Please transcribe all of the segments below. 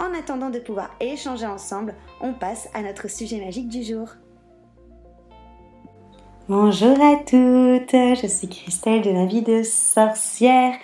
En attendant de pouvoir échanger ensemble, on passe à notre sujet magique du jour. Bonjour à toutes, je suis Christelle de la vie de sorcière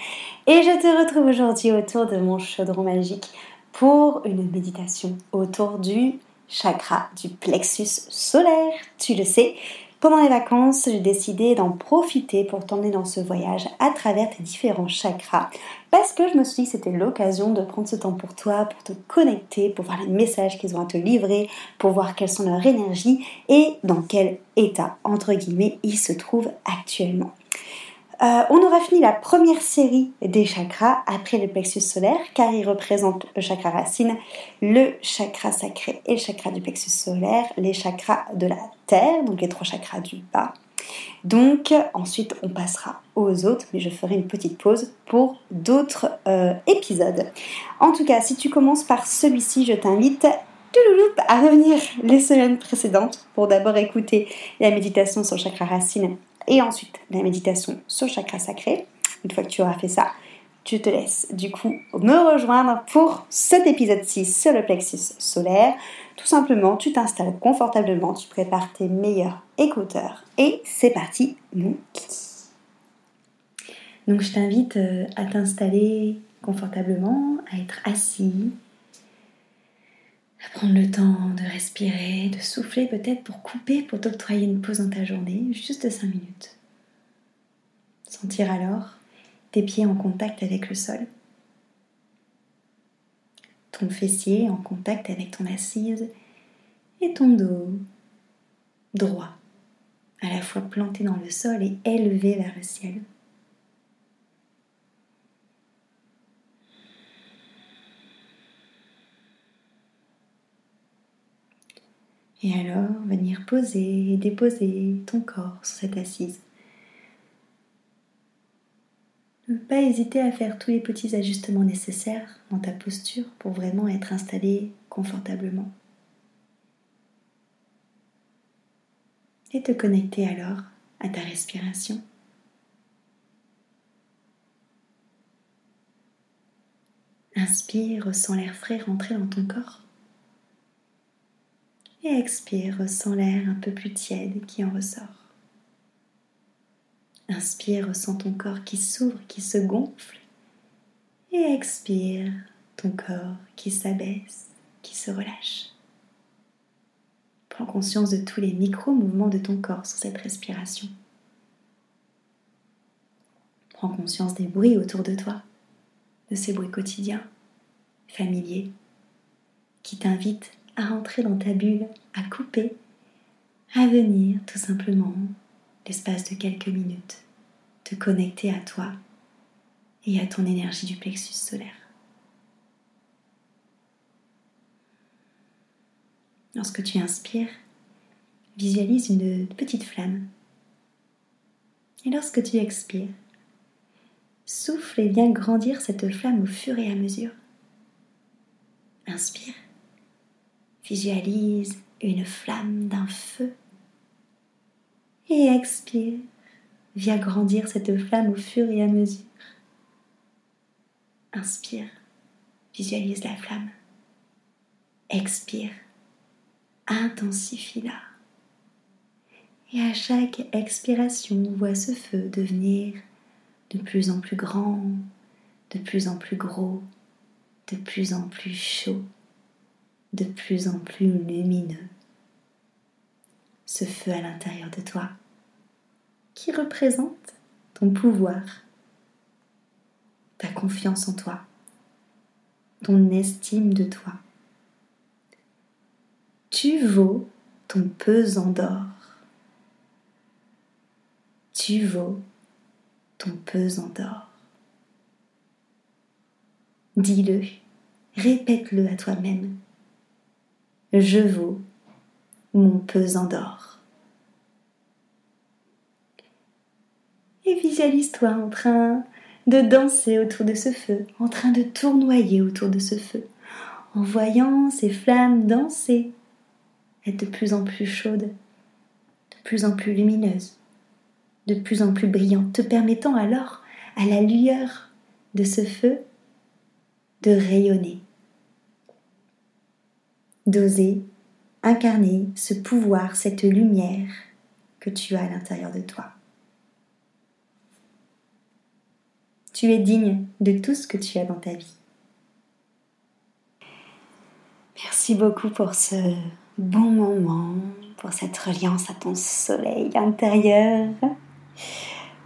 et je te retrouve aujourd'hui autour de mon chaudron magique pour une méditation autour du chakra du plexus solaire. Tu le sais, pendant les vacances, j'ai décidé d'en profiter pour t'emmener dans ce voyage à travers tes différents chakras parce que je me suis dit que c'était l'occasion de prendre ce temps pour toi, pour te connecter, pour voir les messages qu'ils ont à te livrer, pour voir quelles sont leurs énergies et dans quel état, entre guillemets, ils se trouvent actuellement. Euh, on aura fini la première série des chakras après le plexus solaire car il représente le chakra racine, le chakra sacré et le chakra du plexus solaire, les chakras de la terre, donc les trois chakras du bas. Donc ensuite on passera aux autres, mais je ferai une petite pause pour d'autres euh, épisodes. En tout cas, si tu commences par celui-ci, je t'invite à revenir les semaines précédentes pour d'abord écouter la méditation sur le chakra racine et ensuite la méditation sur le chakra sacré. Une fois que tu auras fait ça, tu te laisses du coup me rejoindre pour cet épisode 6 sur le plexus solaire. Tout simplement, tu t'installes confortablement, tu prépares tes meilleurs écouteurs et c'est parti, mon. Donc je t'invite euh, à t'installer confortablement, à être assis, à prendre le temps de respirer, de souffler peut-être pour couper, pour t'octroyer une pause dans ta journée, juste 5 minutes. Sentir alors tes pieds en contact avec le sol, ton fessier en contact avec ton assise et ton dos droit, à la fois planté dans le sol et élevé vers le ciel. Et alors venir poser et déposer ton corps sur cette assise. Ne pas hésiter à faire tous les petits ajustements nécessaires dans ta posture pour vraiment être installé confortablement. Et te connecter alors à ta respiration. Inspire, ressens l'air frais rentrer dans ton corps. Et expire, ressens l'air un peu plus tiède qui en ressort. Inspire, ressens ton corps qui s'ouvre, qui se gonfle. Et expire, ton corps qui s'abaisse, qui se relâche. Prends conscience de tous les micro-mouvements de ton corps sur cette respiration. Prends conscience des bruits autour de toi, de ces bruits quotidiens, familiers, qui t'invitent à rentrer dans ta bulle, à couper, à venir tout simplement, l'espace de quelques minutes, te connecter à toi et à ton énergie du plexus solaire. Lorsque tu inspires, visualise une petite flamme. Et lorsque tu expires, souffle et viens grandir cette flamme au fur et à mesure. Inspire Visualise une flamme d'un feu. Et expire. Viens grandir cette flamme au fur et à mesure. Inspire, visualise la flamme. Expire, intensifie-la. Et à chaque expiration, vois ce feu devenir de plus en plus grand, de plus en plus gros, de plus en plus chaud, de plus en plus lumineux. Ce feu à l'intérieur de toi qui représente ton pouvoir, ta confiance en toi, ton estime de toi. Tu vaux ton pesant d'or. Tu vaux ton pesant d'or. Dis-le, répète-le à toi-même. Je vaux mon pesant d'or. Et visualise-toi en train de danser autour de ce feu, en train de tournoyer autour de ce feu, en voyant ces flammes danser, être de plus en plus chaudes, de plus en plus lumineuses, de plus en plus brillantes, te permettant alors, à la lueur de ce feu, de rayonner, d'oser incarner ce pouvoir, cette lumière que tu as à l'intérieur de toi. Tu es digne de tout ce que tu as dans ta vie. Merci beaucoup pour ce bon moment, pour cette reliance à ton soleil intérieur.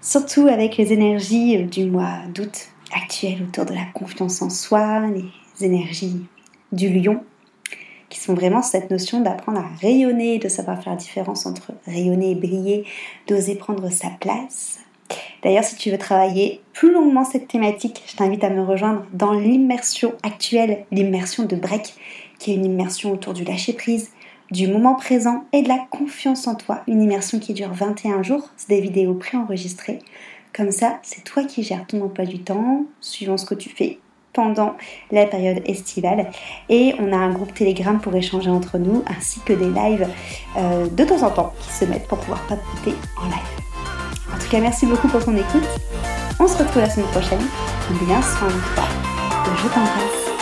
Surtout avec les énergies du mois d'août actuel autour de la confiance en soi, les énergies du lion, sont vraiment cette notion d'apprendre à rayonner, de savoir faire la différence entre rayonner et briller, d'oser prendre sa place. D'ailleurs, si tu veux travailler plus longuement cette thématique, je t'invite à me rejoindre dans l'immersion actuelle, l'immersion de Break, qui est une immersion autour du lâcher-prise, du moment présent et de la confiance en toi. Une immersion qui dure 21 jours, c'est des vidéos préenregistrées. Comme ça, c'est toi qui gères ton emploi du temps, suivant ce que tu fais pendant la période estivale. Et on a un groupe Telegram pour échanger entre nous, ainsi que des lives euh, de temps en temps qui se mettent pour pouvoir papoter en live. En tout cas, merci beaucoup pour ton écoute. On se retrouve la semaine prochaine. Bien soin de toi. Je t'embrasse.